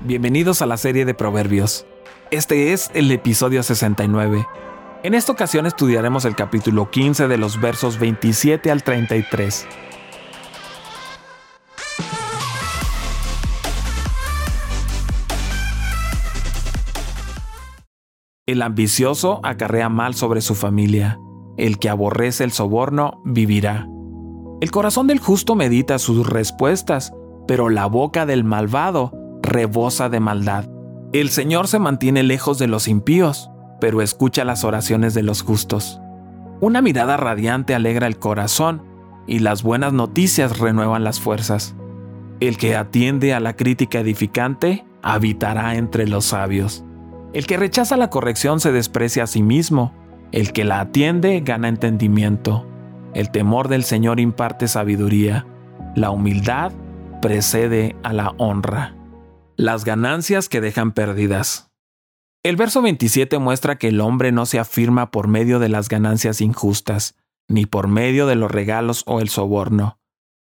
Bienvenidos a la serie de Proverbios. Este es el episodio 69. En esta ocasión estudiaremos el capítulo 15 de los versos 27 al 33. El ambicioso acarrea mal sobre su familia. El que aborrece el soborno vivirá. El corazón del justo medita sus respuestas, pero la boca del malvado rebosa de maldad. El Señor se mantiene lejos de los impíos, pero escucha las oraciones de los justos. Una mirada radiante alegra el corazón y las buenas noticias renuevan las fuerzas. El que atiende a la crítica edificante habitará entre los sabios. El que rechaza la corrección se desprecia a sí mismo. El que la atiende gana entendimiento. El temor del Señor imparte sabiduría. La humildad precede a la honra las ganancias que dejan perdidas. El verso 27 muestra que el hombre no se afirma por medio de las ganancias injustas, ni por medio de los regalos o el soborno.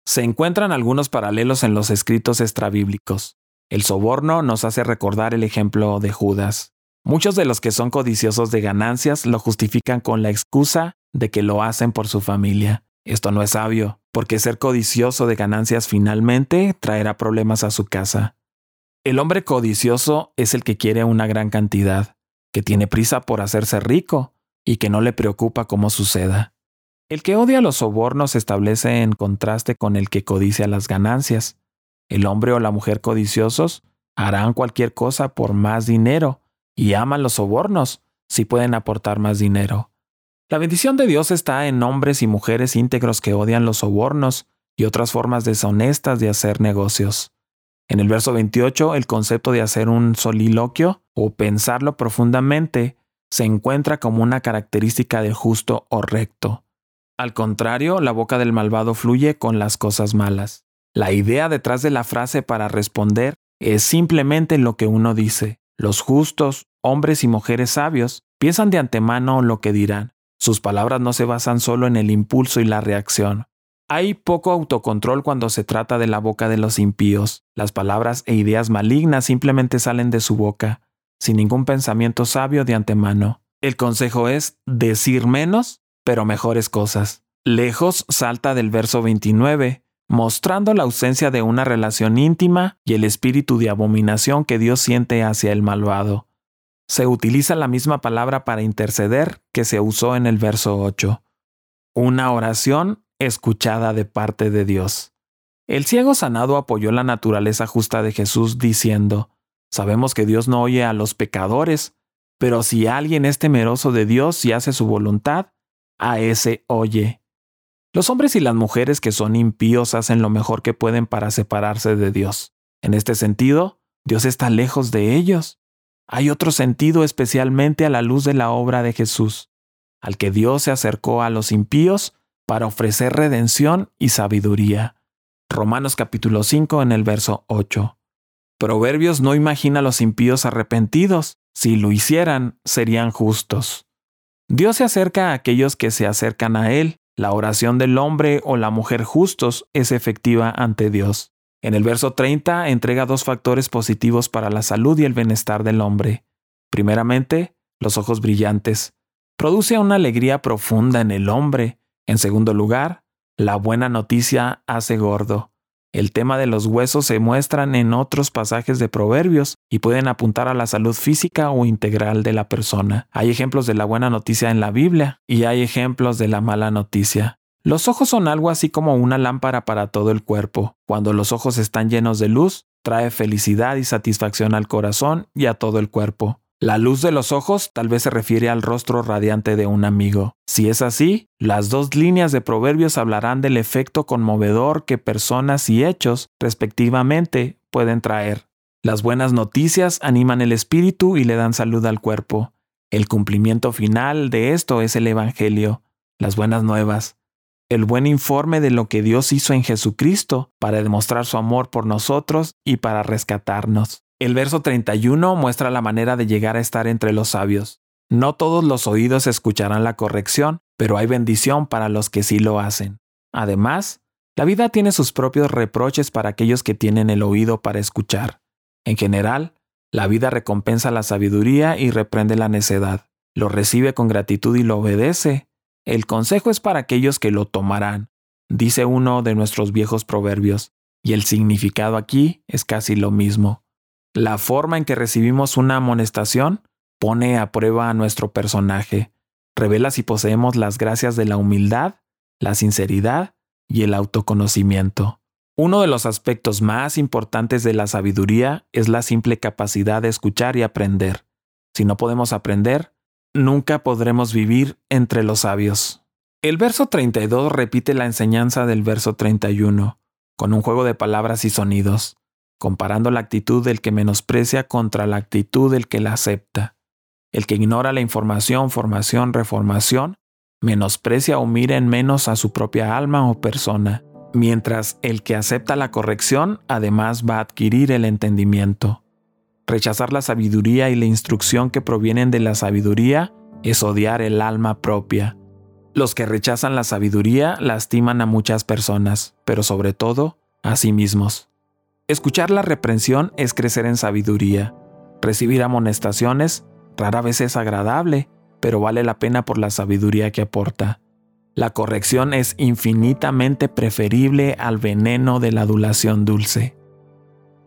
Se encuentran algunos paralelos en los escritos extrabíblicos. El soborno nos hace recordar el ejemplo de Judas. Muchos de los que son codiciosos de ganancias lo justifican con la excusa de que lo hacen por su familia. Esto no es sabio, porque ser codicioso de ganancias finalmente traerá problemas a su casa. El hombre codicioso es el que quiere una gran cantidad, que tiene prisa por hacerse rico y que no le preocupa cómo suceda. El que odia los sobornos se establece en contraste con el que codicia las ganancias. El hombre o la mujer codiciosos harán cualquier cosa por más dinero y aman los sobornos si pueden aportar más dinero. La bendición de Dios está en hombres y mujeres íntegros que odian los sobornos y otras formas deshonestas de hacer negocios. En el verso 28, el concepto de hacer un soliloquio o pensarlo profundamente se encuentra como una característica del justo o recto. Al contrario, la boca del malvado fluye con las cosas malas. La idea detrás de la frase para responder es simplemente lo que uno dice. Los justos, hombres y mujeres sabios, piensan de antemano lo que dirán. Sus palabras no se basan solo en el impulso y la reacción. Hay poco autocontrol cuando se trata de la boca de los impíos. Las palabras e ideas malignas simplemente salen de su boca, sin ningún pensamiento sabio de antemano. El consejo es decir menos, pero mejores cosas. Lejos salta del verso 29, mostrando la ausencia de una relación íntima y el espíritu de abominación que Dios siente hacia el malvado. Se utiliza la misma palabra para interceder que se usó en el verso 8. Una oración escuchada de parte de Dios. El ciego sanado apoyó la naturaleza justa de Jesús diciendo, Sabemos que Dios no oye a los pecadores, pero si alguien es temeroso de Dios y hace su voluntad, a ese oye. Los hombres y las mujeres que son impíos hacen lo mejor que pueden para separarse de Dios. En este sentido, Dios está lejos de ellos. Hay otro sentido especialmente a la luz de la obra de Jesús, al que Dios se acercó a los impíos para ofrecer redención y sabiduría. Romanos capítulo 5 en el verso 8. Proverbios no imagina a los impíos arrepentidos. Si lo hicieran, serían justos. Dios se acerca a aquellos que se acercan a Él. La oración del hombre o la mujer justos es efectiva ante Dios. En el verso 30 entrega dos factores positivos para la salud y el bienestar del hombre. Primeramente, los ojos brillantes. Produce una alegría profunda en el hombre en segundo lugar, la buena noticia hace gordo. El tema de los huesos se muestran en otros pasajes de Proverbios y pueden apuntar a la salud física o integral de la persona. Hay ejemplos de la buena noticia en la Biblia y hay ejemplos de la mala noticia. Los ojos son algo así como una lámpara para todo el cuerpo. Cuando los ojos están llenos de luz, trae felicidad y satisfacción al corazón y a todo el cuerpo. La luz de los ojos tal vez se refiere al rostro radiante de un amigo. Si es así, las dos líneas de proverbios hablarán del efecto conmovedor que personas y hechos, respectivamente, pueden traer. Las buenas noticias animan el espíritu y le dan salud al cuerpo. El cumplimiento final de esto es el Evangelio, las buenas nuevas, el buen informe de lo que Dios hizo en Jesucristo para demostrar su amor por nosotros y para rescatarnos. El verso 31 muestra la manera de llegar a estar entre los sabios. No todos los oídos escucharán la corrección, pero hay bendición para los que sí lo hacen. Además, la vida tiene sus propios reproches para aquellos que tienen el oído para escuchar. En general, la vida recompensa la sabiduría y reprende la necedad. Lo recibe con gratitud y lo obedece. El consejo es para aquellos que lo tomarán, dice uno de nuestros viejos proverbios, y el significado aquí es casi lo mismo. La forma en que recibimos una amonestación pone a prueba a nuestro personaje, revela si poseemos las gracias de la humildad, la sinceridad y el autoconocimiento. Uno de los aspectos más importantes de la sabiduría es la simple capacidad de escuchar y aprender. Si no podemos aprender, nunca podremos vivir entre los sabios. El verso 32 repite la enseñanza del verso 31, con un juego de palabras y sonidos, comparando la actitud del que menosprecia contra la actitud del que la acepta. El que ignora la información, formación, reformación, menosprecia o mira en menos a su propia alma o persona mientras el que acepta la corrección además va a adquirir el entendimiento. Rechazar la sabiduría y la instrucción que provienen de la sabiduría es odiar el alma propia. Los que rechazan la sabiduría lastiman a muchas personas, pero sobre todo a sí mismos. Escuchar la reprensión es crecer en sabiduría. Recibir amonestaciones rara vez es agradable, pero vale la pena por la sabiduría que aporta. La corrección es infinitamente preferible al veneno de la adulación dulce.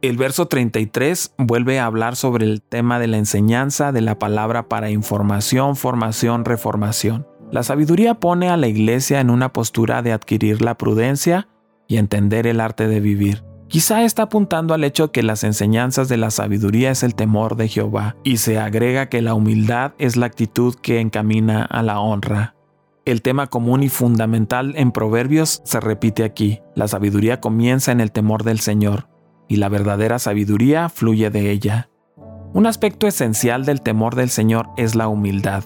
El verso 33 vuelve a hablar sobre el tema de la enseñanza de la palabra para información, formación, reformación. La sabiduría pone a la iglesia en una postura de adquirir la prudencia y entender el arte de vivir. Quizá está apuntando al hecho que las enseñanzas de la sabiduría es el temor de Jehová, y se agrega que la humildad es la actitud que encamina a la honra. El tema común y fundamental en Proverbios se repite aquí. La sabiduría comienza en el temor del Señor, y la verdadera sabiduría fluye de ella. Un aspecto esencial del temor del Señor es la humildad.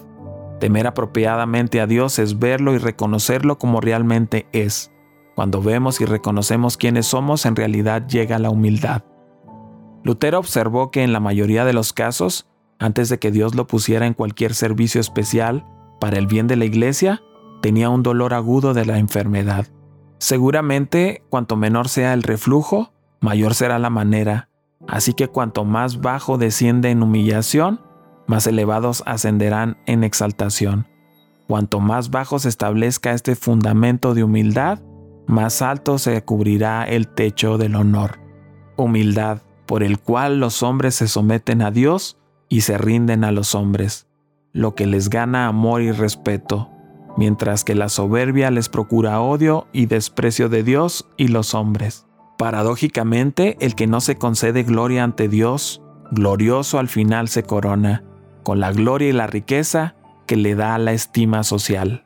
Temer apropiadamente a Dios es verlo y reconocerlo como realmente es. Cuando vemos y reconocemos quiénes somos, en realidad llega la humildad. Lutero observó que en la mayoría de los casos, antes de que Dios lo pusiera en cualquier servicio especial para el bien de la iglesia, tenía un dolor agudo de la enfermedad. Seguramente, cuanto menor sea el reflujo, mayor será la manera, así que cuanto más bajo desciende en humillación, más elevados ascenderán en exaltación. Cuanto más bajo se establezca este fundamento de humildad, más alto se cubrirá el techo del honor. Humildad, por el cual los hombres se someten a Dios y se rinden a los hombres, lo que les gana amor y respeto mientras que la soberbia les procura odio y desprecio de Dios y los hombres. Paradójicamente, el que no se concede gloria ante Dios, glorioso al final se corona, con la gloria y la riqueza que le da la estima social.